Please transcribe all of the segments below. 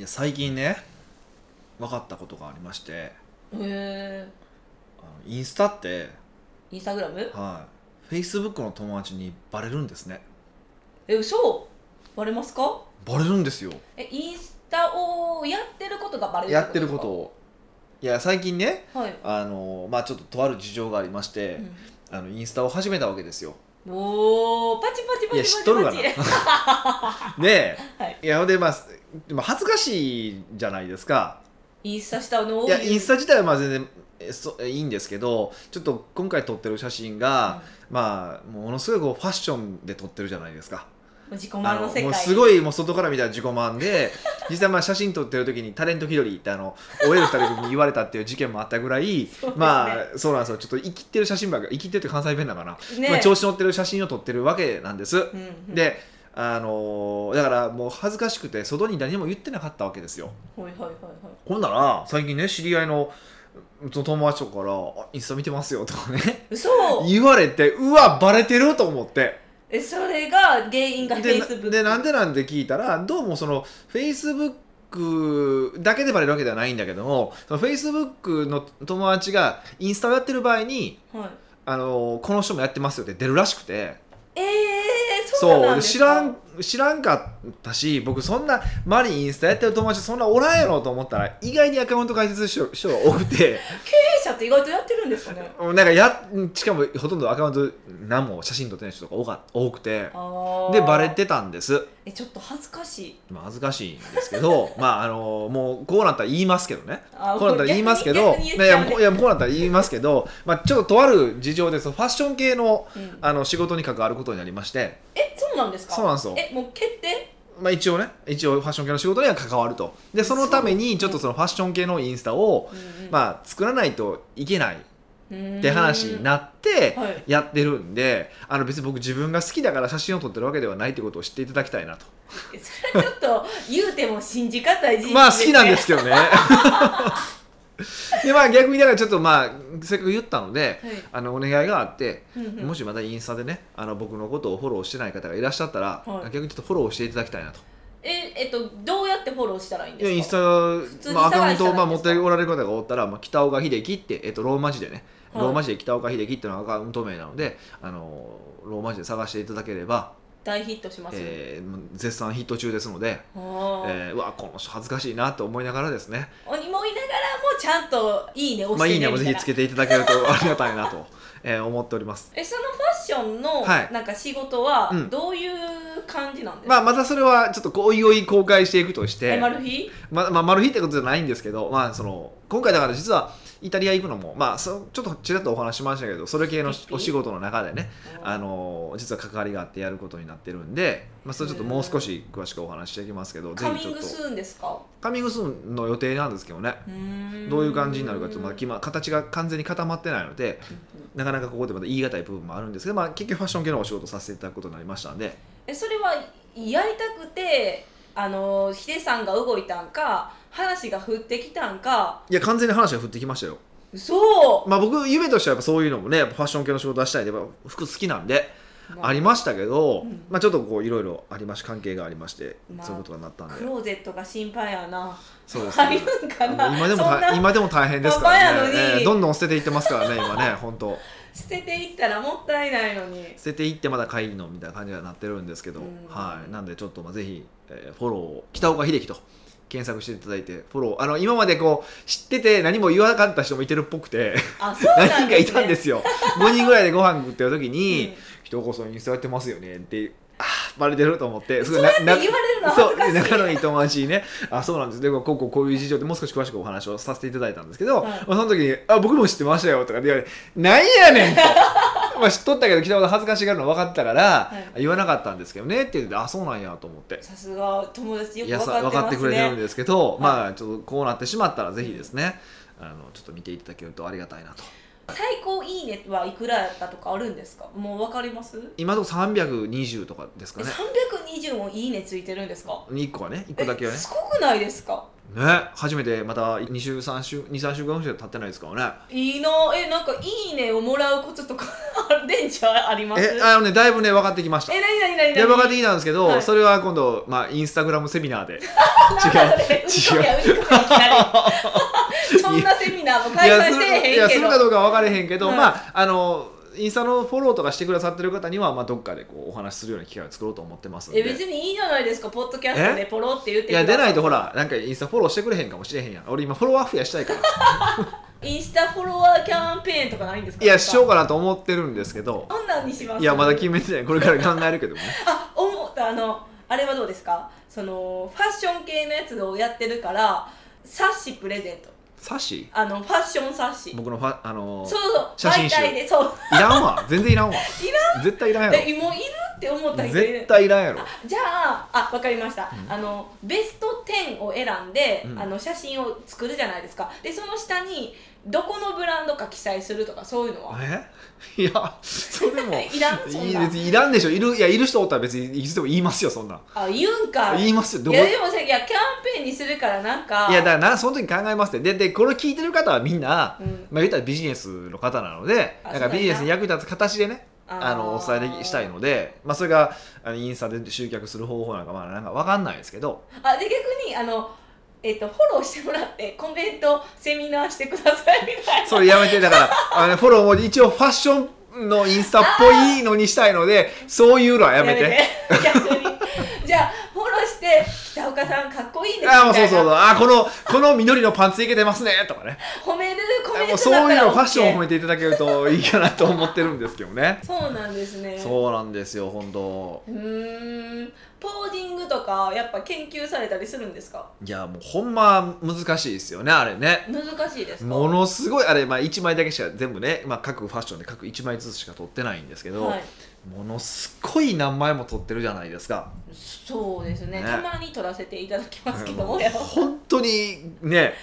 いや最近ね分かったことがありましてへえあのインスタってインスタグラム？はい。フェイスブックの友達にバレるんですね。え嘘？バレますか？バレるんですよ。えインスタをやってることがバレるやってることを。いや最近ねはい、あのまあちょっととある事情がありまして、あのインスタを始めたわけですよ。うん、おーパチパチパチパチいや知っとるがな。ではい、いやほんでまあでも恥ずかしいじゃないですか。インスタしたのをいやインスタ自体はまあ全然えそいいんですけどちょっと今回撮ってる写真が、まあものすごいこうファッションで撮ってるじゃないですか。うん、自己あ満の世界。のもうすごいもう外から見たら自己満で 実際まあ写真撮ってる時にタレント気取りってあの OL 二人に言われたっていう事件もあったぐらいね。まあそうなんですよ。ちょっと生きてる写真ばっか生きてるって関西弁だから、ね。まあ、調子乗ってる写真を撮ってるわけなんです、うんうん、であのーだからもう恥ずかしくて外に何も言ってなかったわけですよ。はいはいはいはい。ほんなら最近ね知り合いのその友達とかからあ「インスタ見てますよ」とかね。嘘。言われてうわバレてると思って。えそれが原因がフェでイスブックでなんでなんで聞いたらどうもそのフェイスブックだけでバレるわけではないんだけどもそのフェイスブックの友達がインスタをやってる場合にはい。あのこの人もやってますよって出るらしくて。えー、そう。知らん知らんかったし僕そんなマリンインスタやってる友達そんなおらんやろと思ったら意外にアカウント開設し人が多くて。経営者って意外とやってるんですかね？なんかやしかもほとんどアカウント何も写真撮ってない人とか多くて。でバレてたんです。えちょっと恥ずかしい。まあ恥ずかしいんですけど まああのもうこうなったら言いますけどね。あこうなったら言いますけどいやこういやもうこうなったら言いますけど、まあ、ちょっととある事情でそのファッション系のうん。あの仕事に関わることになりまして、えなんですか？そうなんですよ。えもう決定？まあ、一応ね一応ファッション系の仕事には関わると。でそのためにちょっとそのファッション系のインスタを、まあ、作らないといけないって話になってはい。やってるんであの別に僕自分が好きだから写真を撮ってるわけではないってことを知っていただきたいなと。えそれはちょっと言うても信じがたい事実まあ好きなんですけけどね でまあ逆にだからちょっとまあせっかく言ったのでど、はい。あのお願いがあってうんうん。もしまたインスタでねあの僕のことをフォローしてない方がいらっしゃったら、はい。逆にちょっとフォローしていただきたいなと。ええっとどうやってフォローしたらいいんですか？インスタ、まあ、アカウントを、まあ、持っておられる方がおったら、まあ、北岡秀樹って、えっと、ローマ字でね、はい。ローマ字で北岡秀樹っていうのがアカウント名なのであのローマ字で探していただければ、大ヒットします、えー絶賛ヒット中ですので、えーうわこの人恥ずかしいなと思いながらですね。おにもいながらもちゃんといいね押まあ、していいねもぜひつけていただけるとありがたいなと、えー思っております。えそのファッションのはい。なんか仕事はうん。どういう感じなんですか、まあ、またそれはちょっとおいおい公開していくとしてえマルヒままあ、マル秘ってことじゃないんですけど、まあ、その今回だから実はイタリア行くのも、まあ、そちょっとちらっとお話ししましたけどそれ系のお仕事の中でねあの実は関わりがあってやることになってるんで、まあ、それちょっともう少し詳しくお話ししていきますけどぜカひちょっと。ミングスーンですか？カミングスーンの予定なんですけどね。どういう感じになるかちょっとまだ決ま形が完全に固まってないのでなかなかここでまた言い難い部分もあるんですけど、まあ、結局ファッション系のお仕事をさせていただくことになりましたんで。えそれはやりたくてあのヒデさんが動いたんか話が降ってきたんか。いや完全に話が降ってきましたよ。そう、まあ僕夢としてはやっぱそういうのもねやっぱファッション系の仕事をしたいで服好きなんでありましたけど、うん。まあちょっとこういろいろありまし関係がありまして、まあそういうことになったんで。クローゼットが心配やな。そうです入ねるんかな。今でも今でも大変ですからね、えーどんどん捨てていってますからね今ね本当。捨てていったらもったいないのに。捨てていってまだ買いのみたいな感じになってるんですけど、うん。はい。なんでちょっとまあぜひ、えーフォローを北岡秀樹と検索していただいてフォロー。あの今までこう知ってて何も言わなかった人もいてるっぽくてあそうなん何人かいたんですよ。5人ぐらいでご飯食ってる時に、うん。人こそインスタやってますよねってあーバレてると思ってそうやって言われるのはそう仲のいい友達にね。あそうなんです。でこうこうこういう事情でもう少し詳しくお話をさせていただいたんですけど、その時に「あ僕も知ってましたよ」とかって言われて「なんやねん」と。まあ知っとったけど北岡さん恥ずかしがるの分かったから、はい。言わなかったんですけどねって言ってあそうなんやと思って。さすが友達よく分かってさ分かってくれてるんですけど、い。まあちょっとこうなってしまったらぜひですね、あのちょっと見ていただけるとありがたいなと。最高いいねはいくらやったとかあるんですか？もう分かります？今のとこ320とかですかえね320もいいねついてるんですか？1個はね1個だけはね。えすごくないですか？ね初めてまた2週3週23週間ぐらい経ってないですからね。いいなえなんかいいねをもらうコツとかある 電池あります？えあのねだいぶね分かってきました。え、なになになにで分かってきたんですけど、はい。それは今度、まあ、インスタグラムセミナーで。違う。嘘や嘘やいきなり。そんなセミナーも開催せえいやするへんけどかどうかは分かれへんけど、はい。まああのインスタのフォローとかしてくださってる方には、まあ、どっかでこうお話しするような機会を作ろうと思ってますんで。え別にいいじゃないですかポッドキャストでポロって言って。いや出ないとほららなんかインスタフォローしてくれへんかもしれへんやん俺今フォロワー増やしたいから。インスタフォロワーキャンペーンとかないんですか？いやしようかかなと思ってるんですけど。どんなんにします？いやまだ決めてない。これから考えるけどね。あ思ったあのあれはどうですか？そのファッション系のやつをやってるから冊子プレゼントサッシ？あのファッション冊子僕のファあのそうそう。写真集。媒体でそう。いらんわ。全然いらんわ。絶対いらんやえもういるって思ったろ人いる。絶対いらんやろ。じゃああわかりました、うん。あのベスト10を選んで、うん。あの写真を作るじゃないですか。でその下にどこのブランドか記載するとかそういうのは？え？いやそれも。いらんそんな。い別にいらんでしょ。いるいやいる人おったら別にいつでも言いますよそんなん。あ言うんか。言いますよ。どいこやでもさいやキャンペーンにするからなんか。いやだからなその時考えますって。ででこれ聞いてる方はみんな、うん。まあ、言ったらビジネスの方なのであなんかビジネスに役立つ形でねあのお伝えできしたいので、まあ、それがあのインスタで集客する方法なんかまあなんか分かんないですけど。あで逆にあのえっとフォローしてもらってコメントセミナーしてくださいみたいな。それやめてだからあのフォローも一応ファッションのインスタっぽいのにしたいのでそういうのはやめて。逆に。じゃあフォローして北岡さんかっこいいですみたいな。あもうそうそうそう。あこのこの緑のパンツいけてますねとかねもそういうのファッションを褒めていただけるといいかなと思ってるんですけどね。そうなんですね。そうなんですよ本当。うーん。ポージングとかやっぱ研究されたりするんですか？いやもうほんま難しいですよねあれね。難しいですか？ものすごいあれ、まあ、1枚だけしか全部ね、まあ、各ファッションで各1枚ずつしか撮ってないんですけど、はい、ものすごい何枚も撮ってるじゃないですか。そうですね。ね。たまに撮らせていただきますけども、や本当にね。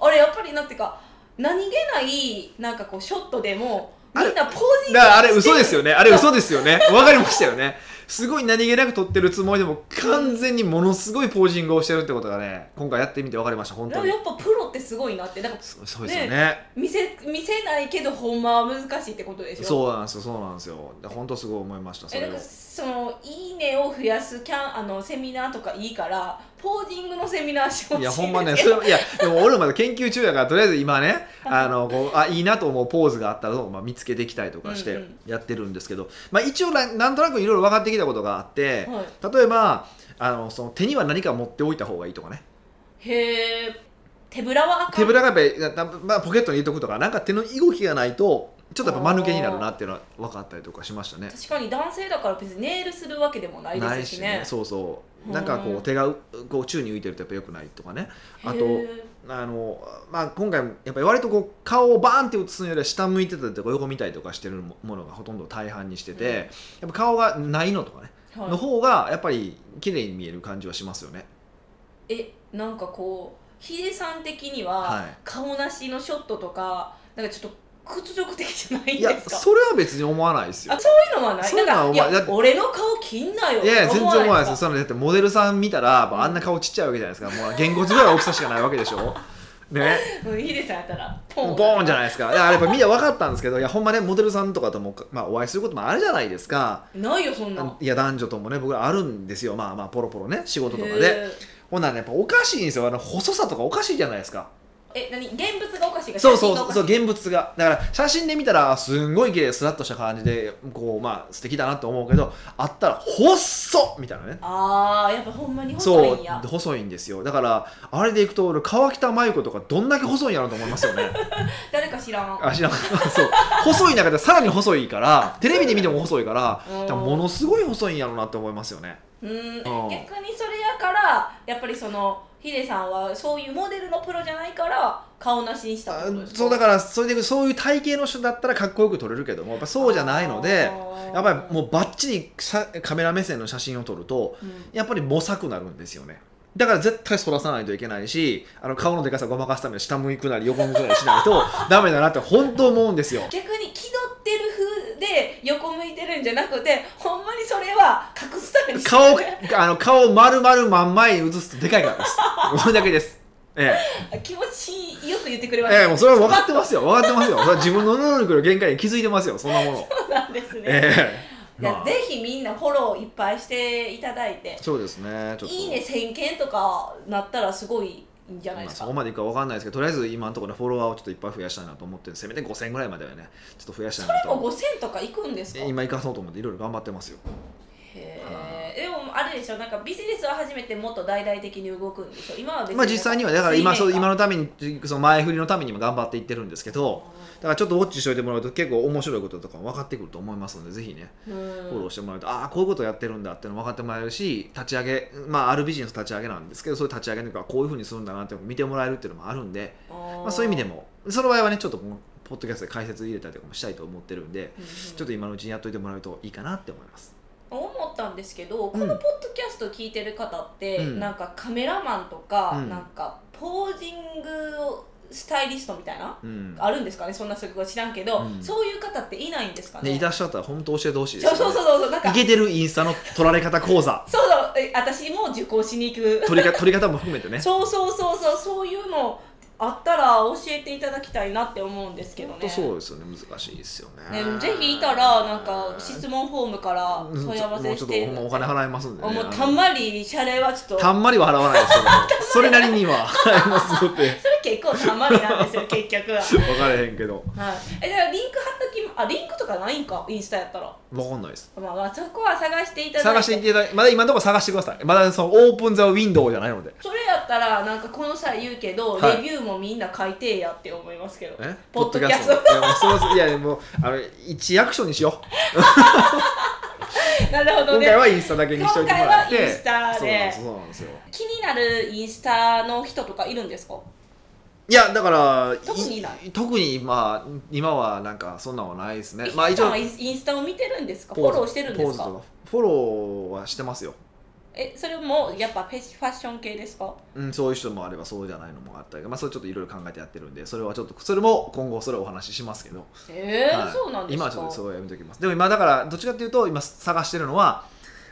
あれやっぱりなんていうか何気ないなんかこうショットでもみんなポージングだからあれ嘘ですよよね。あれ嘘ですよね。わかりましたよね。すごい何気なく撮ってるつもりでも完全にものすごいポージングをしてるってことがね今回やってみて分かりました本当に。やっぱプロってすごいなって。なんかそうですよね見せ見せないけどほんまは難しいってことでしょ？そうなんですよそうなんですよ。で本当すごい思いましたそれを。えなんかそのいいねを増やすキャンあのセミナーとかいいからポージングのセミナーしてほしいいやほんまね。それいやでも俺まだ研究中やからとりあえず今ねあのこうあいいなと思うポーズがあったらを、まあ、見つけていきたいとかしてうんうん。やってるんですけど、まあ、一応ななんとなくいろいろ分かってきたことがあって、はい。例えばあのその手には何か持っておいた方がいいとかね。へえ手ぶらはあかん。手ぶらがやっぱり、なまあ、ポケットに入れとくとかなんか手の動きがないとちょっとやっぱ間抜けになるなっていうのは分かったりとかしましたね。確かに男性だから別にネイルするわけでもないですしね。そうそう。うんなんかこう手がこう宙に浮いてるとやっぱ良くないとかね。あとあの、まあ、今回もやっぱり割とこう顔をバーンって映すのよりは下向いてたりとか横見たりとかしてるものがほとんど大半にしてて、うん。やっぱ顔がないのとかね、はい。の方がやっぱり綺麗に見える感じはしますよね。えなんかこうヒデさん的には、はい。顔なしのショットとかなんかちょっと屈辱的じゃないんですか？それは別に思わないですよ。あ。そういうのはない。なんかい。や俺の顔切んなよいやいや全然思わないですよ。かそのだってモデルさん見たら、まあ、あんな顔ちっちゃいわけじゃないですか。もうげんこつぐらい大きさしかないわけでしょ。ね。うんヒデさんやったら。ボーン。じゃないですか。いややっぱみんな分かったんですけどいやほんまねモデルさんとかとも、まあ、お会いすることもあるじゃないですか。ないよそんな。んいや男女ともね僕らあるんですよ。まあまあポロポロね仕事とかで。へほんならねやっぱおかしいんですよ。あの細さとかおかしいじゃないですか。ーえ何？現物がおかしいか？そうそうそう現物が。だから写真で見たらすんごい綺麗スラッとした感じでこうまあ素敵だなと思うけどあったら細っみたいなね。あーやっぱほんまに細そういんや。細いんですよ。だからあれでいくと俺川北麻由子とかどんだけ細いんやろうと思いますよね。誰か知らん。あ知らん。そう。細い中でさらに細いからテレビで見ても細いからからものすごい細いんやろうなって思いますよねうん。逆うん。にそれやからやっぱりそのヒデさんはそういうモデルのプロじゃないから顔なしにしたそうだからそれでそういう体型の人だったらかっこよく撮れるけどもやっぱそうじゃないのでやっぱりもうバッチリさカメラ目線の写真を撮るとうん。やっぱり模索なるんですよねだから絶対反らさないといけないしあの顔のでかさをごまかすために下向くなり横向くなりしないと ダメだなって本当思うんですよ。逆に気取ってる風で横向いてるんじゃなくてほんまにそれは隠すために顔あの顔丸々真ん前に映すとでかいからです。これだけです。え気持ちよく言ってくれまえしたええもうそれは分かってますよ。分かってますよ。それは自分の能力の限界に気づいてますよ。そんなもの。そうなんですね、ええいやまあ。ぜひみんなフォローいっぱいしていただいて。そうですねいいね1000件とかなったらすごいいいんじゃないまあ、ですか、そこまでいくか分かんないですけどとりあえず今のところフォロワーをちょっといっぱい増やしたいなと思ってせめて5000ぐらいまではねちょっと増やしたいなでもと5000とかいくんですか？今行かそうと思っていろいろ頑張ってますよ。へえでもあれでしょなんかビジネスを始めてもっと大々的に動くんでしょ？今は別にまあ実際にはだから今そう今ののためにその前振りのためにも頑張っていってるんですけどだからちょっとウォッチしておいてもらうと結構面白いこととかも分かってくると思いますのでぜひねフフォローしてもらうとああこういうことやってるんだっていうの分かってもらえるし立ち上げまああるビジネス立ち上げなんですけどそういう立ち上げの時はこういうふうにするんだなって見てもらえるっていうのもあるんで、まあ、そういう意味でもその場合はねちょっとこのポッドキャストで解説入れたりとかもしたいと思ってるんでちょっと今のうちにやっといてもらうといいかなって思います。思ったんですけど、んこのポッドキャスト聞いてる方って、うん。なんかカメラマンとか、うん。なんかポージングをスタイリストみたいな、うん。あるんですかねそんな職業知らんけど、うん。そういう方っていないんですかね？ねいらっしゃったら本当教えてほしいですよ、ね、そうそうそうそうなんかいけてるインスタの撮られ方講座。そうそうえ私も受講しに行く。撮りか撮り方も含めてね。そうそうそうそうそういうのあったら教えていただきたいなって思うんですけどね。そうですよね。難しいですよね。ねぜひいたらなんか質問フォームから問い合わせもうちょっとしてほんまお金払いますんで、ね、もうたんまり謝礼はちょっと。たんまりは払わないですけど。それなりには払いますのでそれ結構たんまりなんですよ結局は、分かれへんけど。はい、えだからリンク貼っときあリンクとかないんか？インスタやったら、分かんないです。まあ、まあそこは探していただいて。探していただいてまだ今のところ探してください。まだそのオープンザウィンドウじゃないので。それやったらなんかこの際言うけど、はい。レビューもみんな書いてやって思いますけど。え？ポッドキャスト。いやもうもうあの一アクションにしよう。なるほどね。今回はインスタだけにしといてもらって。今回はインスタで。そうなんですよ気になるインスタの人とかいるんですか？いやだから特にいない。特にまあ今はなんかそんなんはないですね。まあ一応はインスタを見てるんですか？フォローしてるんですかフォローはしてますよえそれもやっぱフェファッション系ですか？うん、そういう人もあればそうじゃないのもあったり、まあ、それちょっといろいろ考えてやってるんでそれはちょっとそれも今後それをお話ししますけど、えーはい。そうなんですか？今はちょっとそれはやめときます。でも今だからどっちかっていうと今探してるのは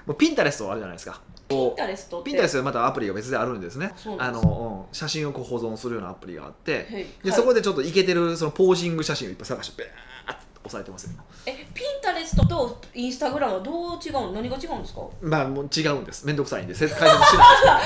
もうピンタレストあるじゃないですか。ピンこタレストって？うピンタレストでまたアプリが別であるんですね。あの、うん、写真をこう保存するようなアプリがあって。はい。で、はいそこでちょっとイケてるそのポージング写真をいっぱい探してベーッと押さえてますよえピンタレストとインスタグラムはどう違うの？何が違うんですか？まあもう違うんです。めんどくさいんでせ解説しな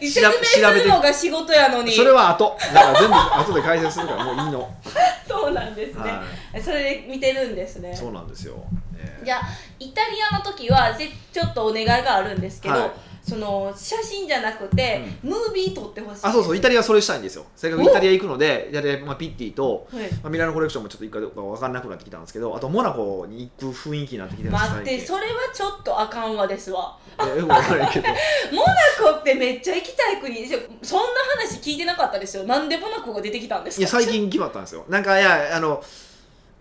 い説 調べ明するのが仕事やのに。それは後。だから全部後で解説するからもういいの、そうなんですね、はそれで見てるんですね。い、そうなんですよ、えー。じゃあイタリアの時はぜちょっとお願いがあるんですけど、はいその写真じゃなくて、ムービー撮ってほしい。あそうそう。イタリアそれしたいんですよ。せっかくイタリア行くのでイタリア、まあ、ピッティと、はい。まあ、ミラノコレクションもちょっと行くかどうか分かんなくなってきたんですけどあとモナコに行く雰囲気になってきてるんです待ってそれはちょっとあかんわですわ。よく分からないけど。モナコってめっちゃ行きたい国ですよそんな話聞いてなかったですよ。なんでモナコが出てきたんですか？いや最近決まったんですよ。なんかいやあの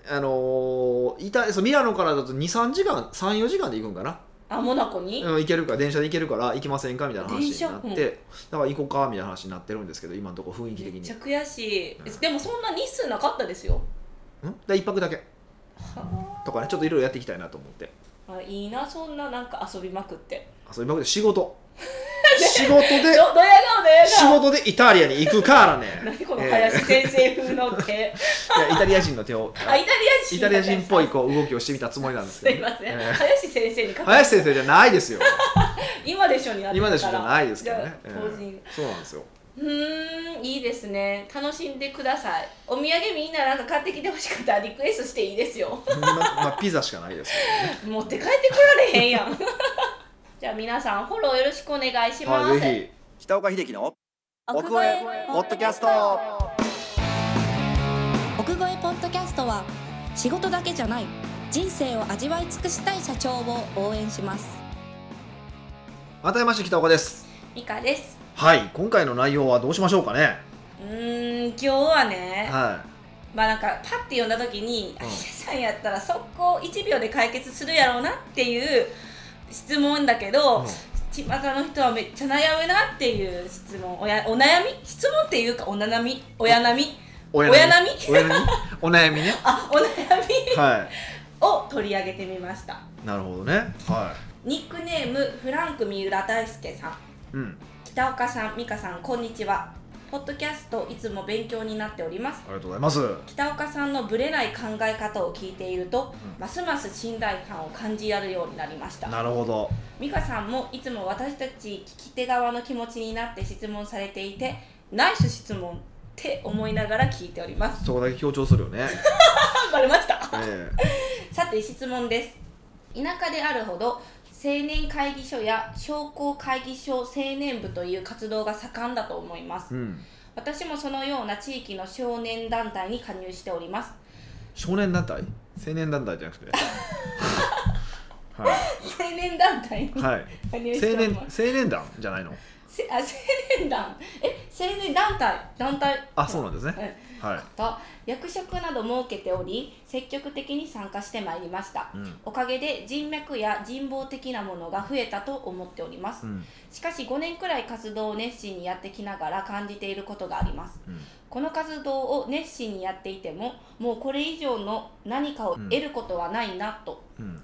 あのイタそうミラノからだと23時間34時間で行くんかな、あモナコに、うん、行けるか電車で行けるから行きませんか？みたいな話になって、うん。だから行こうか？みたいな話になってるんですけど今のところ雰囲気的に。めっちゃ悔しい、うん。でもそんな日数なかったですよ。ん？で1泊だけ。はとかねちょっといろいろやっていきたいなと思って。ああいいなそんななんか遊びまくって。そう今まで仕事仕事でどドヤ顔ドヤ仕顔事でイタリアに行くからね。何このえー林先生風の手、いやイタリア人の手をあイタリア人イタリア人っぽいこう動きをしてみたつもりなんですすけど、いません、えー。林先生に林先生じゃないですよ。今でしょになって今たから。でしょじゃないですけどね、じゃあ当人、そうなんですよ。うーんいいですね。楽しんでください。お土産みんななんか買ってきてほしかったらリクエストしていいですよ。ままあピザしかないです 持って帰ってこられへんやんじゃあ皆さんフォローよろしくお願いします、ねはいぜひ。北岡秀樹の奥奥越えポッドキャスト。奥越えポッドキャストは仕事だけじゃない人生を味わい尽くしたい社長を応援します。またやまし北岡です。ミカです。はい今回の内容はどうしましょうかね。うーん今日はねはまあなんかパッて読んだ時にうん「あヒデさんやったら速攻1秒で解決するやろうな」っていう質問だけど、うん。巷の人はめっちゃ悩むなっていう質問。おやお悩み？質問っていうかお悩み？親悩み？親親並み。親並み？お悩みね。あお悩み？はを取り上げてみました。いなるほどね。はニックネームフランク三浦大輔さん。いうん。北岡さん美香さんこんにちはポッドキャストいつも勉強になっております。ありがとうございます。北岡さんのブレない考え方を聞いていると、うん。ますます信頼感を感じやるようになりました。なるほど。美香さんもいつも私たち聞き手側の気持ちになって質問されていてナイス質問って思いながら聞いております。そこだけ強調するよね。あ バレました。えさて質問です。田舎であるほど青年会議所や商工会議所青年部という活動が盛んだと思います。えうん。私もそのような地域の少年団体に加入しております。少年団体？青年団体じゃなくて？は青年団体にい、はい、青年青年団じゃないの？せあ青年団。え青年団体？団体？あそうなんですね。はいと役職など設けており積極的に参加してまいりました。うん。おかげで人脈や人望的なものが増えたと思っております。うん。しかし5年くらい活動を熱心にやってきながら感じていることがあります。うん。この活動を熱心にやっていてももうこれ以上の何かを得ることはないなと、うん。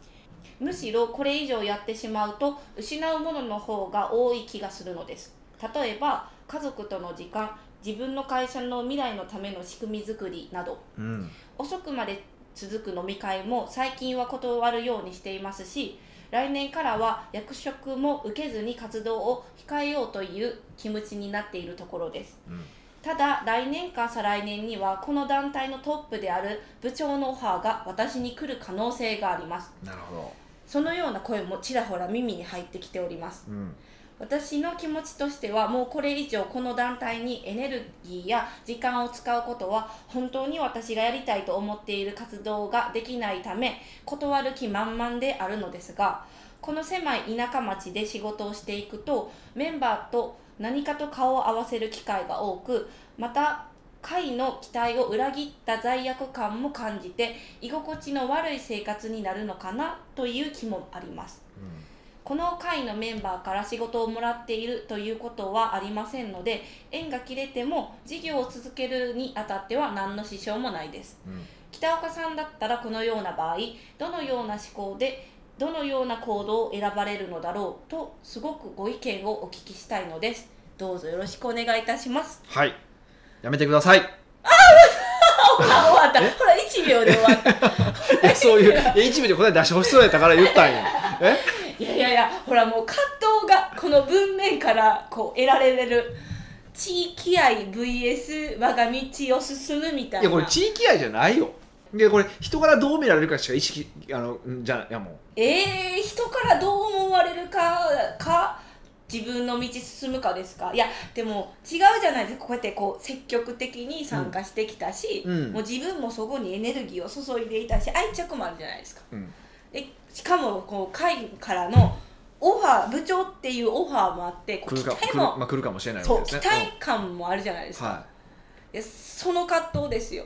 むしろこれ以上やってしまうと失うものの方が多い気がするのです。例えば家族との時間自分の会社の未来のための仕組み作りなど。うん。遅くまで続く飲み会も最近は断るようにしていますし来年からは役職も受けずに活動を控えようという気持ちになっているところです。うん。ただ来年か再来年にはこの団体のトップである部長のオファーが私に来る可能性があります。なるほそのような声もちらほら耳に入ってきております。どうん私の気持ちとしてはもうこれ以上この団体にエネルギーや時間を使うことは本当に私がやりたいと思っている活動ができないため断る気満々であるのですがこの狭い田舎町で仕事をしていくとメンバーと何かと顔を合わせる機会が多くまた会の期待を裏切った罪悪感も感じて居心地の悪い生活になるのかなという気もあります。この会のメンバーから仕事をもらっているということはありませんので縁が切れても事業を続けるにあたっては何の支障もないです。うん。北岡さんだったらこのような場合どのような思考でどのような行動を選ばれるのだろうとすごくご意見をお聞きしたいのです。どうぞよろしくお願いいたします。はい。やめてください。ほら終わった。ほら1秒で終わった。そういういや一部で答え出してほしそうやったから言ったんや。え？いやいやいやほらもう葛藤がこの文面からこう得られる。地域愛 VS 我が道を進むみたいな。いやこれ地域愛じゃないよ。でこれ人からどう見られるかしか意識あのんじゃいやもうえー、人からどう思われるかか自分の道進むかですか？いやでも違うじゃないですか。こうやってこう積極的に参加してきたし、うん。もう自分もそこにエネルギーを注いでいたし愛着もあるじゃないですか。うんでしかもこう会からのオファー部長っていうオファーもあってこう来るか来る,、期待もまあ、来るかもしれないそう期ですね。待感もあるじゃないですか、うんはでその葛藤ですよ。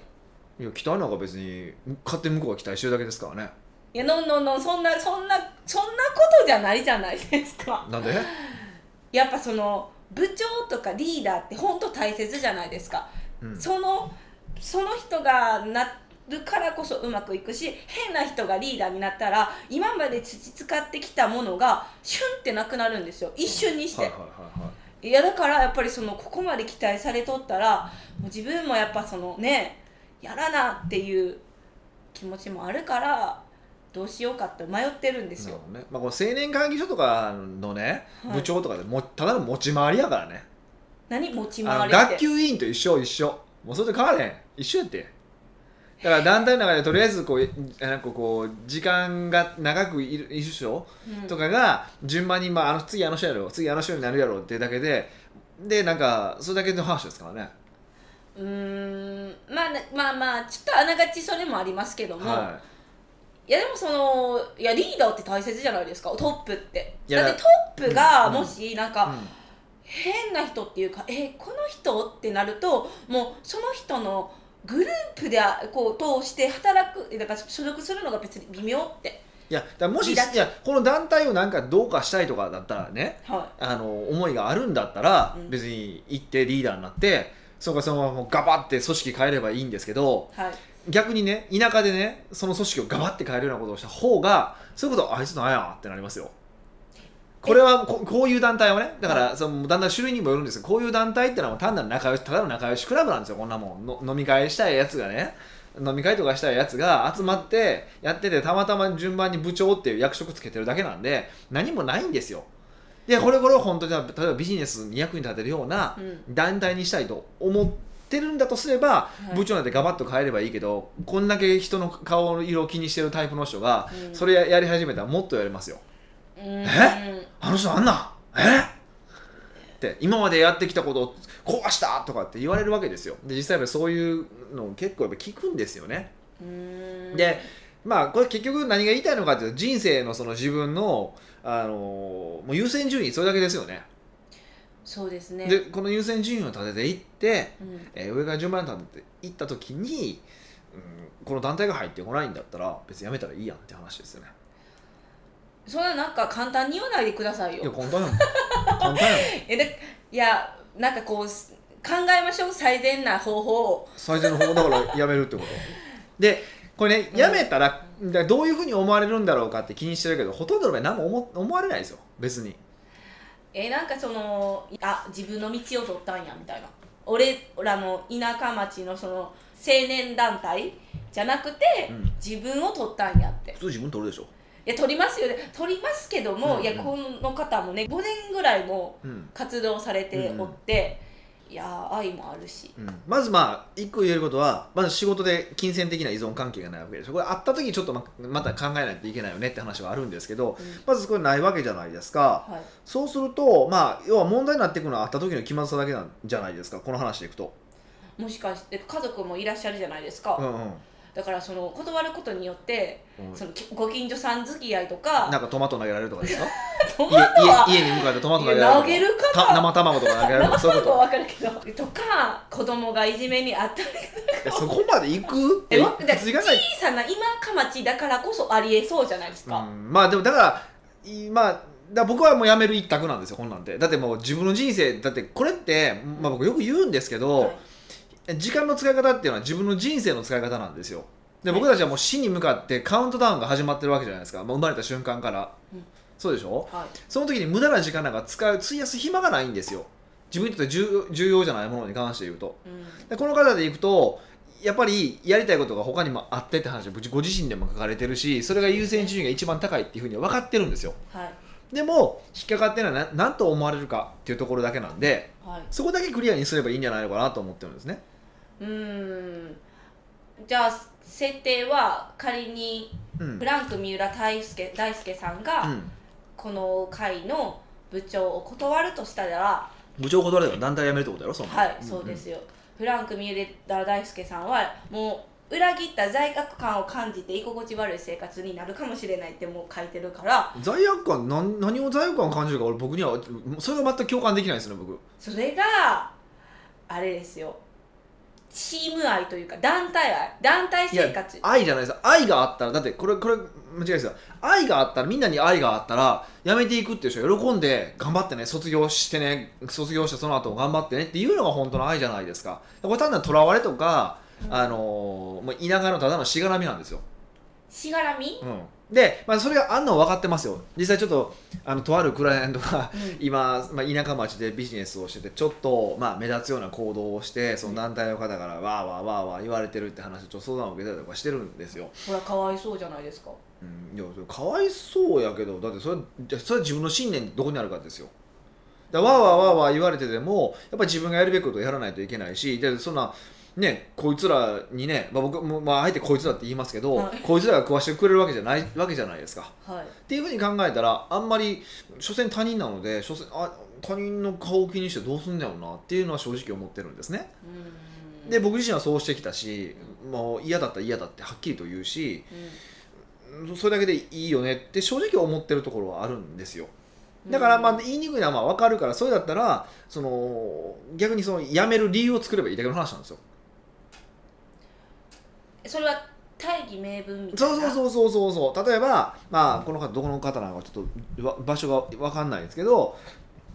いいや期待なんか別に勝手に向こうが期待してるだけですからね。いやのんのんのんそんなそんなそんなことじゃないじゃないですか。なんで？やっぱその部長とかリーダーって本当大切じゃないですか、うん。そのその人がなるからこそうまくいくし変な人がリーダーになったら今まで培ってきたものがシュンってなくなるんですよ。一瞬にして、はいはいはいはい。いやだからやっぱりそのここまで期待されとったらもう自分もやっぱそのねやらなっていう気持ちもあるからどうしようかって迷ってるんですよ。ね。まあ、この青年会議所とかのね、はい。部長とかでもただの持ち回りやからね。何持ち回りって？学級委員と一緒一緒。もうそれで変われへん。一緒やってだから団体の中でとりあえずこうなんかこう時間が長くいるいる人うんとかが順番に、まあ、あの次あの人やろ次あの人になるやろってだけででなんかそれだけの話ですからね。うーんまあなまあまあちょっとあながちそれもありますけども、、はい。やでもそのいやリーダーって大切じゃないですかトップって。だってトップがうんもしなんか、変な人っていうかえこの人？ってなるともうその人のグループであこう通して働くだから所属するのが別に微妙って。いやだもしいやこの団体をなんかどうかしたいとかだったらねはあの思いがあるんだったら、うん。別に行ってリーダーになってそこからそのままガバって組織変えればいいんですけどいはい。逆にね田舎でねその組織をガバって変えるようなことをした方がそういうことあいつなんやってなりますよこれはここういう団体はねだからそのだんだん種類にもよるんですけどこういう団体ってのは単なる仲良しただの仲良しクラブなんですよ。こんなもん。の飲み会したいやつがね飲み会とかしたいやつが集まってやっててたまたま順番に部長っていう役職つけてるだけなんで何もないんですよ。でこれこれを本当に例えばビジネスに役に立てるようなうん。団体にしたいと思ってるんだとすれば、い。部長なんてガバッと変えればいいけどこんだけ人の顔の色を気にしてるタイプの人が、うん。それややり始めたらもっとやれますよ。うんえ？あの人あんな？え？って今までやってきたことを壊したとかって言われるわけですよ。で実際やっぱりそういうのを結構やっぱ聞くんですよね。うん。でまあこれ結局何が言いたいのかっていうと人生のその自分のあのもう優先順位それだけですよね。そうですね。でこの優先順位を立てていって、うん。えー上から順番に立てていった時に、うん、この団体が入ってこないんだったら別にやめたらいいやんって話ですよねそんななんか簡単に言わないでくださいいやよ簡単やん。簡単やん。え でいやなんかこうす考えましょう。最善な方法を。最善の方法だからやめるってこと？でこれねうん。やめたら、だどういうふうに思われるんだろうかって気にしてるけどほとんどの場合何も思思われないですよ。別に。えなんかそのあ自分の道を取ったんやみたいな。俺らの田舎町のその青年団体じゃなくて、うん。自分を取ったんやって。普通自分取るでしょ、いや取りますよね。取りますけども、うんいやこの方もね5年ぐらいもうん。活動されておって、いや愛もあるし。うん、まずまあ一個言えることはまず仕事で金銭的な依存関係がないわけでしょ。これあった時にちょっとままた考えないといけないよねって話はあるんですけどうん。まずこれないわけじゃないですか。はい。そうするとまあ要は問題になっていくのはあった時の気まずさだけなんじゃないですか。この話でいくと、もしかして家族もいらっしゃるじゃないですか、うんうんだからその断ることによってうん。そのきご近所さん付き合いとかなんかトマト投げられるとかですか ト家マトは家家に向かってトマト投げられるげるかた生卵とか投げられるとか そういうこは分かるけど。とか子供がいじめにあったりそこまで行く？ええわだ小普通行かない？さな田舎町だからこそありえそうじゃないですか、うん。まあでもだからいまあだから僕はもうやめる一択なんですよこんなんて。だってもう自分の人生だってこれって、まあ、僕よく言うんですけど、はい時間の使い方っていうのは自分の人生の使い方なんですよ。で僕たちはもう死に向かってカウントダウンが始まってるわけじゃないですか。もう生まれた瞬間から、うん。そうでしょ？はい。その時に無駄な時間なんか使う費やす暇がないんですよ。自分にとって重重要じゃないものに関して言うと。うん。でこの方でいくとやっぱりやりたいことが他にもあってって話。をご自身でも書かれてるしそれが優先順位が一番高いっていうふうには分かってるんですよ。はい。でも引っかかってるのは何何と思われるかっていうところだけなんではい。そこだけクリアにすればいいんじゃないのかなと思ってるんですねうーん。じゃあ設定は仮にうん。フランク三浦大輔大輔さんがうん。この会の部長を断るとしたら、部長断れば団体辞めるってことやろそんな。はいそうですよ、フランク三浦大輔さんはもう裏切った罪悪感を感じて居心地悪い生活になるかもしれないってもう書いてるから。罪悪感何何を罪悪感を感じるか俺僕にはそれが全く共感できないですね僕。それがあれですよチーム愛というか団体愛団体生活。愛じゃないです。愛があったらだってこれこれ間違いですよ。愛があったらみんなに愛があったら辞めていくっていう人は喜んで頑張ってね卒業してね卒業してその後頑張ってねっていうのが本当の愛じゃないですか。これ単なるとらわれとか、うんあのーもう田舎のただのしがらみなんですよ、しがらみ、うん、で、まあ、それがあんのは分かってますよ。実際ちょっとあのとあるクライアントがうん。今、まあ、田舎町でビジネスをしててちょっと、まあ、目立つような行動をしてその団体の方からわーわーわーわー言われてるって話をちょっと相談を受けたりとかしてるんですよ、ほらかわいそうじゃないですか。うん、いやかわいそうやけどだってそれじゃそれは自分の信念どこにあるかですよ。だわーわーわーわー言われててもやっぱり自分がやるべきことをやらないといけないしでそんなねこいつらにね、まあ、僕も、まあ、あえてこいつらって言いますけど、はい。こいつらが食わしてくれるわけじゃないわけじゃないですか。はい。っていうふうに考えたらあんまり所詮他人なので所詮あ他人の顔を気にしてどうすんだよなっていうのは正直思ってるんですね。うん。で僕自身はそうしてきたしもう嫌だったら嫌だってはっきりと言うしうん。それだけでいいよねって正直思ってるところはあるんですよ。だからまあ言いにくいのはまあ分かるからそれだったらその逆にその辞める理由を作ればいいだけの話なんですよそれは大義名分みたいそうな？そうそうそうそうそう。例えばまあこの方どこの方なのかちょっとわ場所が分かんないですけど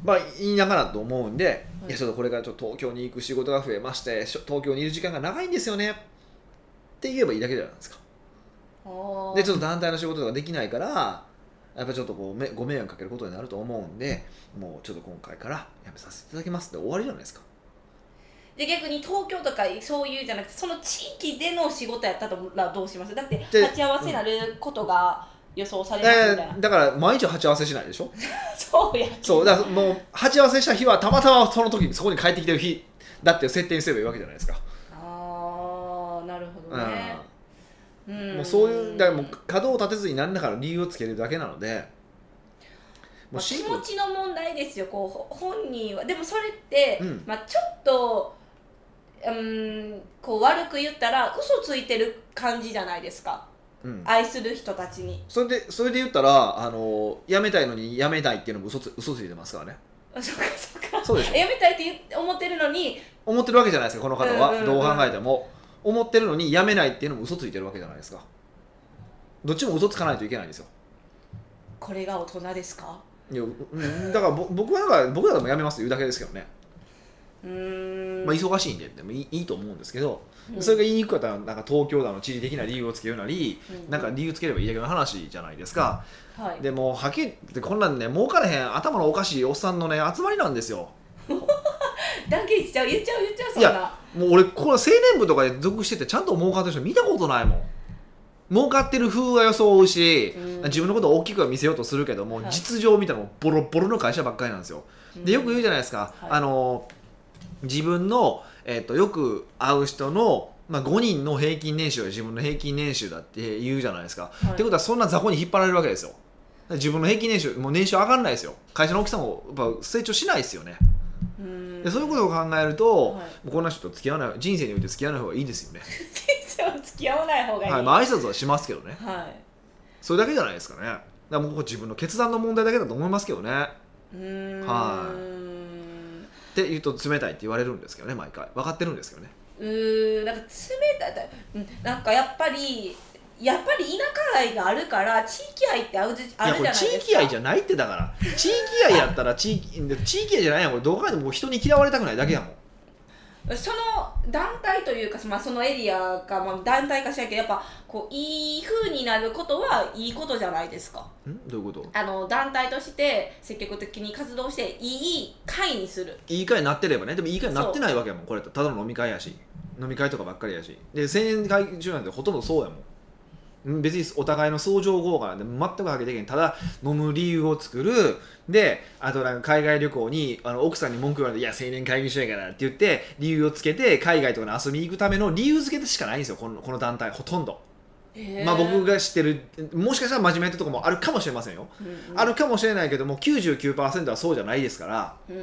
まあ言いながらと思うんで、はいい、やちょっとこれからちょっと東京に行く仕事が増えまして東京にいる時間が長いんですよね。って言えばいいだけじゃないですか。でちょっと団体の仕事とかできないからやっぱちょっとこうめご迷惑かけることになると思うんでもうちょっと今回からやめさせていただきますって終わりじゃないですかで逆に東京とかそういうじゃなくてその地域での仕事やったらどうします？だってで鉢合わせになることが予想されますみたいな、えーだから毎日鉢合わせしないでしょ？そうやそうだからもう鉢合わせした日はたまたまその時にそこに帰ってきてる日だって設定にすればいいわけじゃないですか、ああなるほどね、ううん。ん、もうそういうだからもう角を立てずに何らかの理由をつけるだけなのでもまあ、気うシンプル。持ちの問題ですよこうほ本人は。でもそれって、うん。まあ、ちょっとうんこう悪く言ったら嘘ついてる感じじゃないですか。うん、愛する人たちに。それでそれで言ったらあの辞めたいのに辞めないっていうのも嘘つ嘘ついてますからね。あそっかそっか。そうでしょ。やめたいって思ってるのに。思ってるわけじゃないですかこの方は、うんうんうん。どう考えても。思ってるのに辞めないっていうのも嘘ついてるわけじゃないですか。どっちも嘘つかないといけないんですよ。これが大人ですか？いやうんだからぼ僕はだから僕らでも辞めますと言うだけですけどね、まあ、忙しいんででもいいいいと思うんですけど、うん。それが言いにくかったらなんか東京だの地理的な理由をつけるなり、うん。なんか理由つければいいだけの話じゃないですか、はい、でもうはっきり言ってこんなんね儲かれへん頭のおかしいおっさんのね集まりなんですよ。断言しちゃう言っちゃう言っちゃうそんいなもう俺これ青年部とかで属しててちゃんと儲かってる人見たことないもん。儲かってる風は装うし、うん。自分のことを大きくは見せようとするけども、はい。実情を見たらもうボロボロの会社ばっかりなんですよ。でよく言うじゃないですか、はい。あの自分の、えっとよく会う人の、まあ、5人の平均年収が自分の平均年収だって言うじゃないですか、はい。ってことはそんな雑魚に引っ張られるわけですよ。自分の平均年収もう年収上がんないですよ。会社の大きさもやっぱ成長しないですよね。うん。でそういうことを考えると、はい。こんな人と付き合わない人生において付き合わない方がいいですよね。付き合わない方がいい。はい、まあ挨拶はしますけどね。はい。それだけじゃないですかね。だからもう自分の決断の問題だけだと思いますけどね。うーん。はって言うと冷たいって言われるんですけどね毎回。分かってるんですけどね。うーんなんか冷たいうんなんかやっぱりやっぱり田舎愛があるから地域愛ってあるじゃないですか。地域愛じゃないってだから。地域愛やったら地域地域愛じゃないやんこれ。どう考えても人に嫌われたくないだけやもんその団体というか、まあ、そのエリアが、まあ、団体かしらんけどやっぱこういい風になることはいいことじゃないですか。ん？どういうこと？あの団体として積極的に活動していい会にする。いい会になってればね。でもいい会になってないわけやもん。これただの飲み会やし。飲み会とかばっかりやし。で青年会中なんてほとんどそうやもん別にお互いの相乗効果なんて全く発揮できへん。ただ飲む理由を作る。であとなんか海外旅行にあの奥さんに文句言われて「いや青年会議所やから」って言って理由をつけて海外とかに遊びに行くための理由付けでしかないんですよこのこの団体ほとんど、まあ僕が知ってるもしかしたら真面目ってとこもあるかもしれませんよ、うんうん。あるかもしれないけども99%はそうじゃないですから。うん。うん。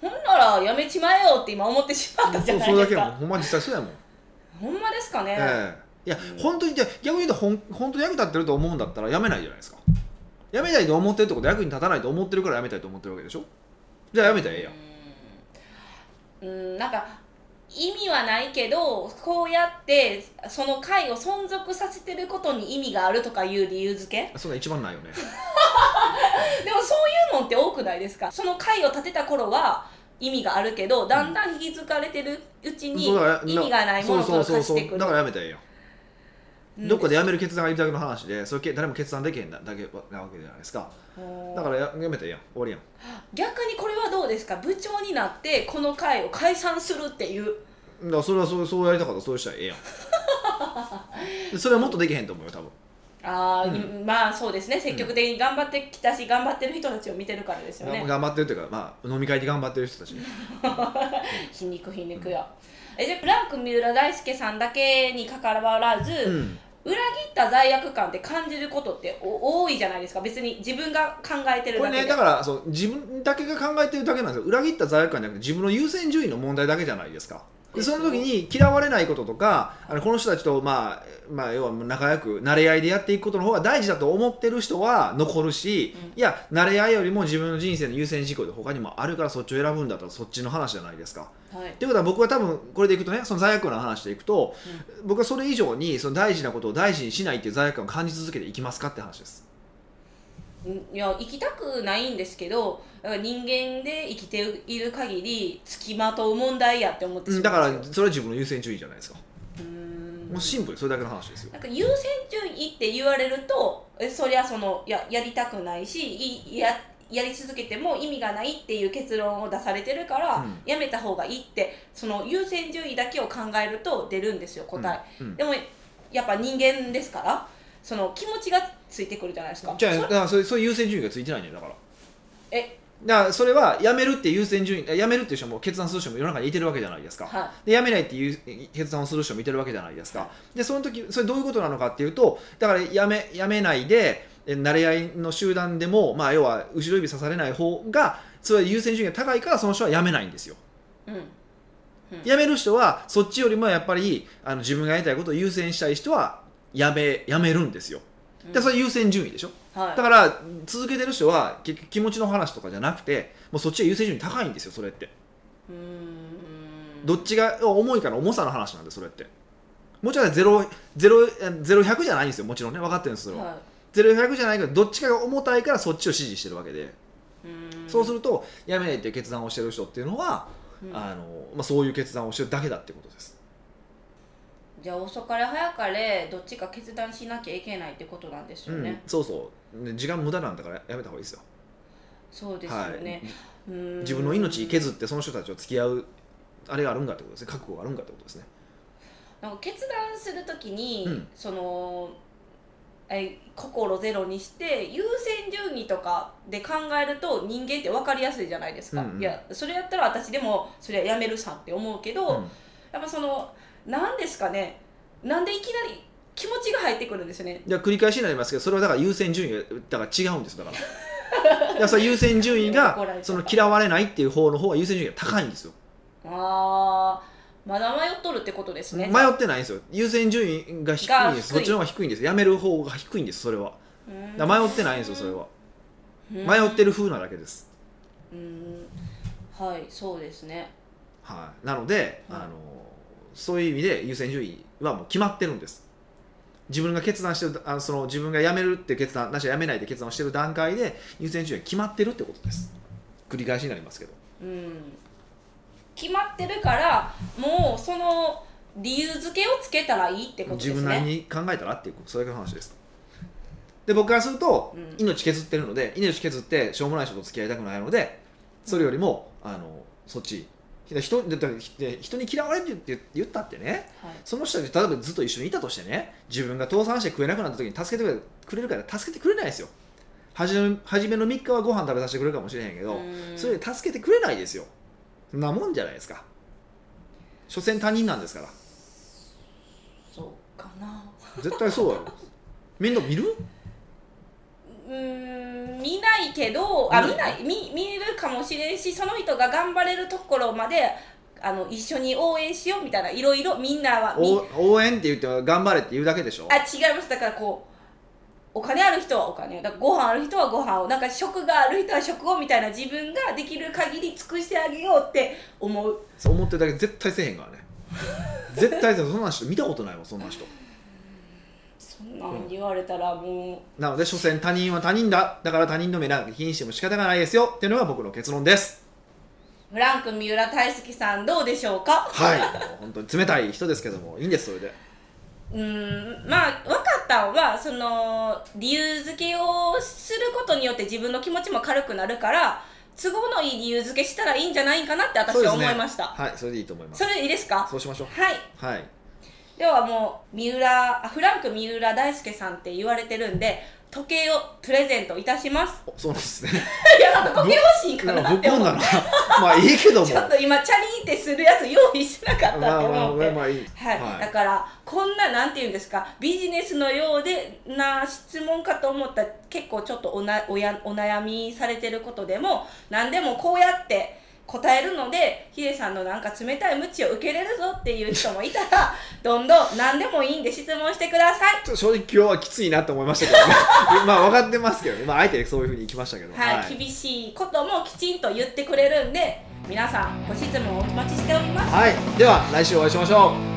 ほんならやめちまえよって今思ってしまったじゃそうそれだないですかけやもん。ほんま実際そうやもん、ほんまですかね、ええいや、うん。本当にじゃあ逆に言うとほん本当に役立ってると思うんだったらやめないじゃないですか。やめないと思ってるってことは役に立たないと思ってるからやめたいと思ってるわけでしょ？じゃあやめたらええやん。うん。うんなんか意味はないけどこうやってその会を存続させてることに意味があるとかいう理由付け？そんな一番ないよね。でもそういうのって多くないですか？その会を立てた頃は意味があるけどだんだん引き継がれてるうちに意味がないものとそうそうそう化してくる。そうだからやめたらええやんどっかでやめる決断がいるだけの話でそれけ誰も決断できへんだだけなわけじゃないですか。だからややめたらええやん。終わりやん。逆にこれはどうですか？部長になってこの会を解散するっていう。だからそれはそうそうやりたかったらそうしたらええやん。でそれはもっとできへんと思うよ多分。あー、うん。まあそうですね。積極的に頑張ってきたし、頑張ってる人たちを見てるからですよね。頑張ってるっていうか、まあ、飲み会で頑張ってる人たちね。皮肉皮肉よ、えじゃあブランク三浦大輔さんだけにかかわらず、うん裏切った罪悪感って感じることって多いじゃないですか。別に自分が考えてるだけで。これねだからそう自分だけが考えてるだけなんですよ。裏切った罪悪感じゃなくて自分の優先順位の問題だけじゃないですか。でその時に嫌われないこととかあのこの人たちと、まあ、まあ要は仲良く慣れ合いでやっていくことの方が大事だと思ってる人は残るし、いや慣れ合いよりも自分の人生の優先事項で他にもあるからそっちを選ぶんだったらそっちの話じゃないですか。はいっていうことは僕は多分これでいくとねその罪悪感の話でいくと、僕はそれ以上にその大事なことを大事にしないっていう罪悪感を感じ続けていきますかって話です。いや生きたくないんですけどだから人間で生きている限り付きまとう問題やって思ってしまう。んだからそれは自分の優先順位じゃないですか。もうシンプルそれだけの話ですよ。なんか優先順位って言われるとえそりゃそのややりたくないしいややり続けても意味がないっていう結論を出されてるから、うん。やめた方がいいってその優先順位だけを考えると出るんですよ答え、うんうん。でもやっぱ人間ですからその気持ちがついてくるじゃないですか。そじゃあだからそういうそういう優先順位がついてないねだから。え？だからそれは辞めるっていう優先順位辞めるっていう人も決断する人も世の中にいてるわけじゃないですか、はで辞めないっていう決断をする人もいてるわけじゃないですか。でその時それどういうことなのかっていうとだから辞め辞めないでえ慣れ合いの集団でも、まあ、要は後ろ指さされない方がそれは優先順位が高いからその人は辞めないんですよ。い、うん。辞める人はそっちよりもやっぱりあの自分がやりたいことを優先したい人は辞め辞めるんですよでそれ優先順位でしょ？はい。だから続けてる人は結局気持ちの話とかじゃなくてもうそっちが優先順位高いんですよそれって。うーん。どっちが重いかの重さの話なんでそれって。もちろんゼロゼロゼロ100じゃないんですよもちろんね。分かってるんですそれは、はゼロ100じゃないけどどっちかが重たいからそっちを支持してるわけで、そうするとやめないって決断をしてる人っていうのは、うん。あのまあ、そういう決断をしてるだけだってことですじゃあ遅かれ早かれどっちか決断しなきゃいけないってことなんですよね、うん、そうそう。ね時間無駄なんだからやめた方がいいですよ。そうですよね、うーん。自分の命削ってその人たちと付き合うあれがあるんかってことですね。覚悟があるんかってことですね。なんか決断するときに、うん。そのえ心ゼロにして優先順位とかで考えると人間って分かりやすいじゃないですか、うんうん。いやそれやったら私でもそれはやめるさって思うけど、うん。やっぱそのなんですかね？なんでいきなり気持ちが入ってくるんですよね？いや繰り返しになりますけどそれはだから優先順位がだから違うんですだから。だからその優先順位がその嫌われないっていう方の方が優先順位が高いんですよ。あーまだ迷っとるってことですね。迷ってないんですよ。優先順位が低いんです。そっちの方が低いんです。やめる方が低いんですそれは。うん。だ迷ってないんですよそれは。うん。迷ってる風なだけです。うん。はいそうですね。はい。なので、はい。あのそういう意味で優先順位はもう決まってるんです。自分が決断してるあのその自分が辞めるって決断なしは辞めないって決断をしてる段階で優先順位が決まってるってことです。繰り返しになりますけど。うん。決まってるからもうその理由付けをつけたらいいってことですね。自分なりに考えたらっていうそれが話です。で僕からすると、うん。命削ってるので命削ってしょうもない人と付き合いたくないのでそれよりもあのそっち人だって人に嫌われるって言ったってね。はい。その人に例えばずっと一緒にいたとしてね自分が倒産して食えなくなった時に助けてくれるから助けてくれないですよ。はじめ初めの3日はご飯食べさせてくれるかもしれへんけどうん。それで助けてくれないですよ。そんなもんじゃないですか。所詮他人なんですから。そうかな。絶対そうやろ。面倒見る？うーん見ないけどあ見ない？見見えるかもしれんしその人が頑張れるところまであの一緒に応援しようみたいないろいろみんなはみお応援って言っても頑張れって言うだけでしょ？あ違います。だからこうお金ある人はお金だからご飯ある人はご飯をなんか職がある人は職をみたいな自分ができる限り尽くしてあげようって思う。そう思ってるだけ絶対せえへんからね。絶対せえへん。そんな人見たことないわそんな人そんなん言われたらもなので所詮他人は他人だ。だから他人の目なんか気にしても仕方がないですよ。っていうのが僕の結論です。うフランク三浦大輔さんどうでしょうか？はい。もう本当に冷たい人ですけどもいいんですそれで。うーんまあ分かったのはその理由付けをすることによって自分の気持ちも軽くなるから都合のいい理由付けしたらいいんじゃないかなって私はそうですね。思いましたはいそれでいいと思います。それいいですか？そうしましょう。はい。はいではもう三浦あフランク三浦大輔さんって言われてるんで時計をプレゼントいたします。おそうなんですね。いやなんか時計欲しいかなっ込んだなまあいいけども。ちょっと今チャリンってするやつ用意してなかったって思って、まあまあいい。はい、はい。だからこんななんていうんですか。ビジネスのようでな質問かと思ったら結構ちょっとおなおやお悩みされてることでも何でもこうやって答えるのでヒデさんのなんか冷たい無知を受けれるぞっていう人もいたら どんどん何でもいいんで質問してください。ちょ正直今日はきついなと思いましたけどね。まあ分かってますけどね。まああえてそういうふうにいきましたけど。はい、厳しいこともきちんと言ってくれるんで皆さんご質問をお待ちしております。はい、では来週お会いしましょう